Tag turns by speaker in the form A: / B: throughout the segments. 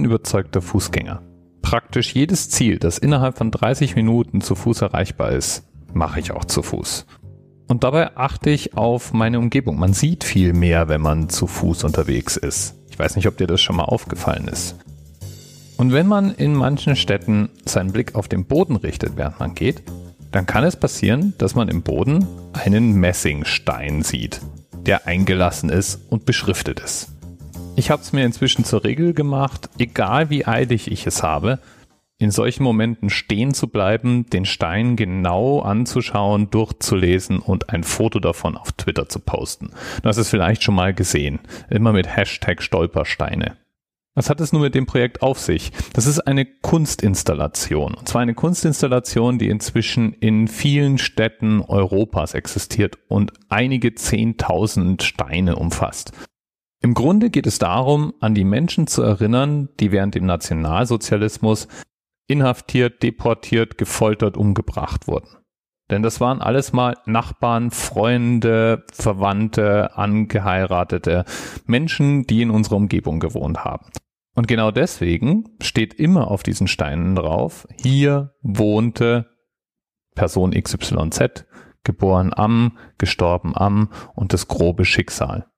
A: bin überzeugter Fußgänger. Praktisch jedes Ziel, das innerhalb von 30 Minuten zu Fuß erreichbar ist, mache ich auch zu Fuß. Und dabei achte ich auf meine Umgebung. Man sieht viel mehr, wenn man zu Fuß unterwegs ist. Ich weiß nicht, ob dir das schon mal aufgefallen ist. Und wenn man in manchen Städten seinen Blick auf den Boden richtet, während man geht, dann kann es passieren, dass man im Boden einen Messingstein sieht, der eingelassen ist und beschriftet ist. Ich habe es mir inzwischen zur Regel gemacht, egal wie eilig ich es habe, in solchen Momenten stehen zu bleiben, den Stein genau anzuschauen, durchzulesen und ein Foto davon auf Twitter zu posten. Du hast es vielleicht schon mal gesehen. Immer mit Hashtag Stolpersteine. Was hat es nun mit dem Projekt auf sich? Das ist eine Kunstinstallation. Und zwar eine Kunstinstallation, die inzwischen in vielen Städten Europas existiert und einige Zehntausend Steine umfasst. Im Grunde geht es darum, an die Menschen zu erinnern, die während dem Nationalsozialismus inhaftiert, deportiert, gefoltert, umgebracht wurden. Denn das waren alles mal Nachbarn, Freunde, Verwandte, Angeheiratete, Menschen, die in unserer Umgebung gewohnt haben. Und genau deswegen steht immer auf diesen Steinen drauf, hier wohnte Person XYZ, geboren am, gestorben am und das grobe Schicksal.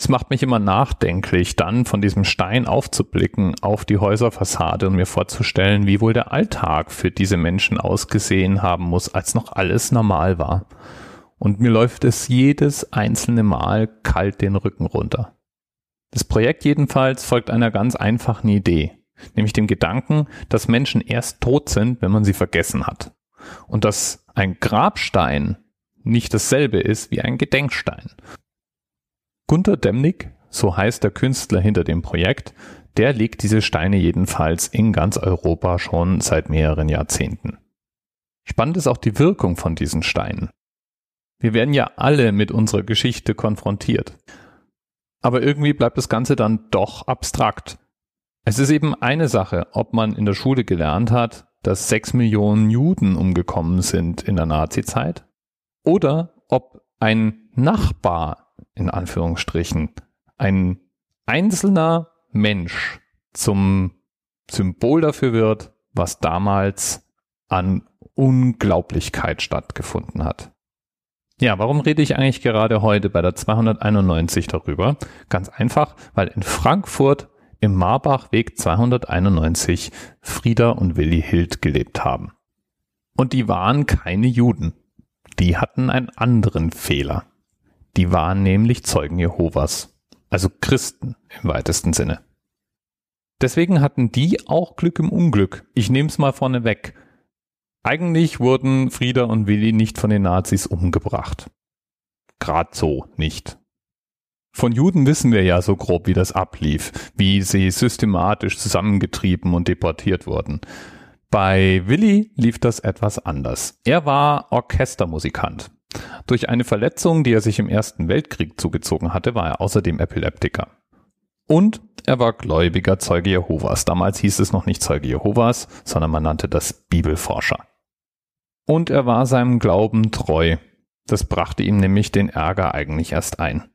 A: Es macht mich immer nachdenklich, dann von diesem Stein aufzublicken auf die Häuserfassade und mir vorzustellen, wie wohl der Alltag für diese Menschen ausgesehen haben muss, als noch alles normal war. Und mir läuft es jedes einzelne Mal kalt den Rücken runter. Das Projekt jedenfalls folgt einer ganz einfachen Idee, nämlich dem Gedanken, dass Menschen erst tot sind, wenn man sie vergessen hat. Und dass ein Grabstein nicht dasselbe ist wie ein Gedenkstein. Gunter Demnig, so heißt der Künstler hinter dem Projekt, der legt diese Steine jedenfalls in ganz Europa schon seit mehreren Jahrzehnten. Spannend ist auch die Wirkung von diesen Steinen. Wir werden ja alle mit unserer Geschichte konfrontiert. Aber irgendwie bleibt das Ganze dann doch abstrakt. Es ist eben eine Sache, ob man in der Schule gelernt hat, dass sechs Millionen Juden umgekommen sind in der Nazizeit oder ob ein Nachbar in Anführungsstrichen, ein einzelner Mensch zum Symbol dafür wird, was damals an Unglaublichkeit stattgefunden hat. Ja, warum rede ich eigentlich gerade heute bei der 291 darüber? Ganz einfach, weil in Frankfurt im Marbachweg 291 Frieda und Willi Hild gelebt haben. Und die waren keine Juden. Die hatten einen anderen Fehler. Die waren nämlich Zeugen Jehovas, also Christen im weitesten Sinne. Deswegen hatten die auch Glück im Unglück. Ich nehme es mal vorne weg. Eigentlich wurden Frieda und Willi nicht von den Nazis umgebracht. Grad so nicht. Von Juden wissen wir ja so grob, wie das ablief, wie sie systematisch zusammengetrieben und deportiert wurden. Bei Willi lief das etwas anders. Er war Orchestermusikant. Durch eine Verletzung, die er sich im Ersten Weltkrieg zugezogen hatte, war er außerdem Epileptiker. Und er war gläubiger Zeuge Jehovas. Damals hieß es noch nicht Zeuge Jehovas, sondern man nannte das Bibelforscher. Und er war seinem Glauben treu. Das brachte ihm nämlich den Ärger eigentlich erst ein.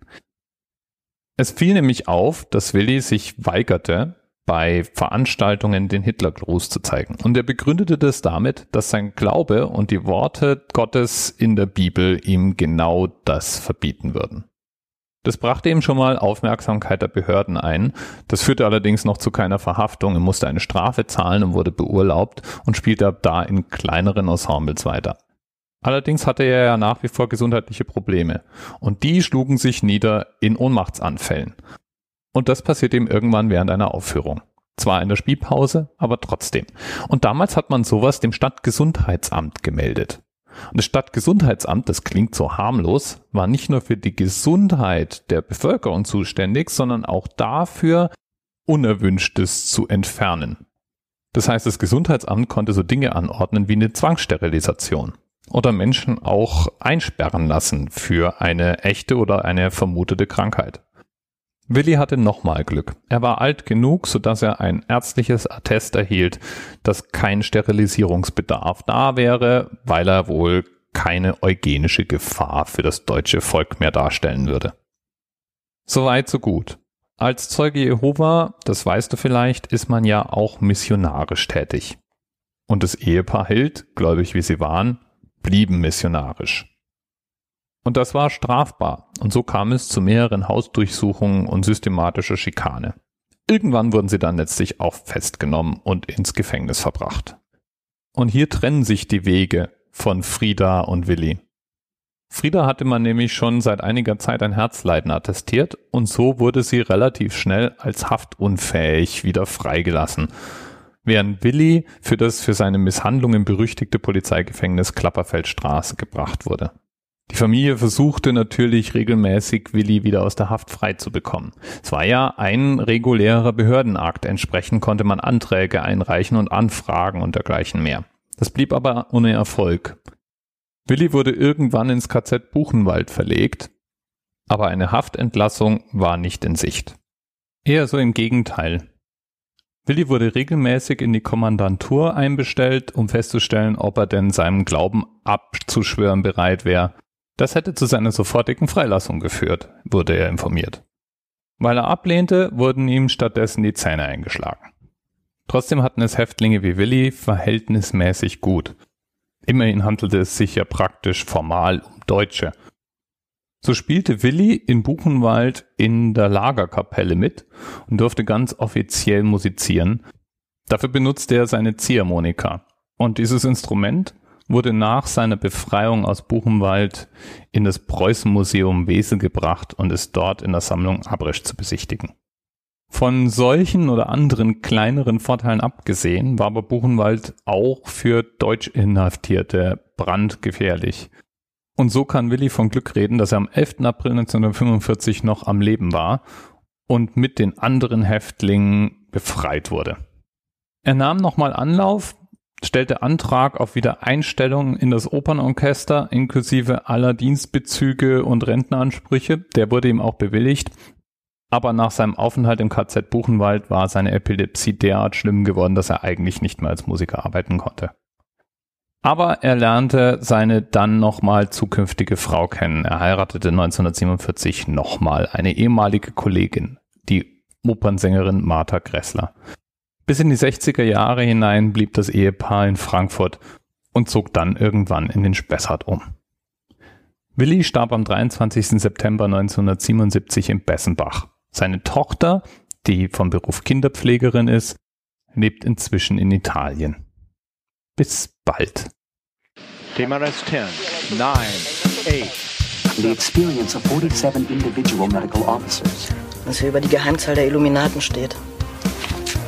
A: Es fiel nämlich auf, dass Willi sich weigerte, bei Veranstaltungen den Hitlergruß zu zeigen. Und er begründete das damit, dass sein Glaube und die Worte Gottes in der Bibel ihm genau das verbieten würden. Das brachte ihm schon mal Aufmerksamkeit der Behörden ein. Das führte allerdings noch zu keiner Verhaftung. Er musste eine Strafe zahlen und wurde beurlaubt und spielte ab da in kleineren Ensembles weiter. Allerdings hatte er ja nach wie vor gesundheitliche Probleme und die schlugen sich nieder in Ohnmachtsanfällen. Und das passiert ihm irgendwann während einer Aufführung. Zwar in der Spielpause, aber trotzdem. Und damals hat man sowas dem Stadtgesundheitsamt gemeldet. Und das Stadtgesundheitsamt, das klingt so harmlos, war nicht nur für die Gesundheit der Bevölkerung zuständig, sondern auch dafür, Unerwünschtes zu entfernen. Das heißt, das Gesundheitsamt konnte so Dinge anordnen wie eine Zwangssterilisation oder Menschen auch einsperren lassen für eine echte oder eine vermutete Krankheit. Willi hatte nochmal Glück. Er war alt genug, sodass er ein ärztliches Attest erhielt, dass kein Sterilisierungsbedarf da wäre, weil er wohl keine eugenische Gefahr für das deutsche Volk mehr darstellen würde. Soweit, so gut. Als Zeuge Jehova, das weißt du vielleicht, ist man ja auch missionarisch tätig. Und das Ehepaar Hild, gläubig wie sie waren, blieben missionarisch. Und das war strafbar. Und so kam es zu mehreren Hausdurchsuchungen und systematischer Schikane. Irgendwann wurden sie dann letztlich auch festgenommen und ins Gefängnis verbracht. Und hier trennen sich die Wege von Frieda und Willi. Frieda hatte man nämlich schon seit einiger Zeit ein Herzleiden attestiert und so wurde sie relativ schnell als haftunfähig wieder freigelassen, während Willi für das für seine Misshandlungen berüchtigte Polizeigefängnis Klapperfeldstraße gebracht wurde. Die Familie versuchte natürlich regelmäßig, Willi wieder aus der Haft frei zu bekommen. Es war ja ein regulärer Behördenakt, entsprechend konnte man Anträge einreichen und Anfragen und dergleichen mehr. Das blieb aber ohne Erfolg. Willi wurde irgendwann ins KZ Buchenwald verlegt, aber eine Haftentlassung war nicht in Sicht. Eher so im Gegenteil. Willi wurde regelmäßig in die Kommandantur einbestellt, um festzustellen, ob er denn seinem Glauben abzuschwören bereit wäre das hätte zu seiner sofortigen Freilassung geführt, wurde er informiert. Weil er ablehnte, wurden ihm stattdessen die Zähne eingeschlagen. Trotzdem hatten es Häftlinge wie Willi verhältnismäßig gut. Immerhin handelte es sich ja praktisch formal um Deutsche. So spielte Willi in Buchenwald in der Lagerkapelle mit und durfte ganz offiziell musizieren. Dafür benutzte er seine Ziehharmonika. Und dieses Instrument wurde nach seiner Befreiung aus Buchenwald in das Preußenmuseum Wesel gebracht und ist dort in der Sammlung Abresch zu besichtigen. Von solchen oder anderen kleineren Vorteilen abgesehen, war aber Buchenwald auch für Deutsch-Inhaftierte brandgefährlich. Und so kann Willi von Glück reden, dass er am 11. April 1945 noch am Leben war und mit den anderen Häftlingen befreit wurde. Er nahm nochmal Anlauf, stellte Antrag auf Wiedereinstellung in das Opernorchester inklusive aller Dienstbezüge und Rentenansprüche. Der wurde ihm auch bewilligt. Aber nach seinem Aufenthalt im KZ Buchenwald war seine Epilepsie derart schlimm geworden, dass er eigentlich nicht mehr als Musiker arbeiten konnte. Aber er lernte seine dann nochmal zukünftige Frau kennen. Er heiratete 1947 nochmal eine ehemalige Kollegin, die Opernsängerin Martha Gressler. Bis in die 60er Jahre hinein blieb das Ehepaar in Frankfurt und zog dann irgendwann in den Spessart um. Willi starb am 23. September 1977 in Bessenbach. Seine Tochter, die vom Beruf Kinderpflegerin ist, lebt inzwischen in Italien. Bis bald.
B: TMRS 10, 9, 8.
C: The experience of 47 individual medical officers.
D: Was hier über die Geheimzahl der Illuminaten steht.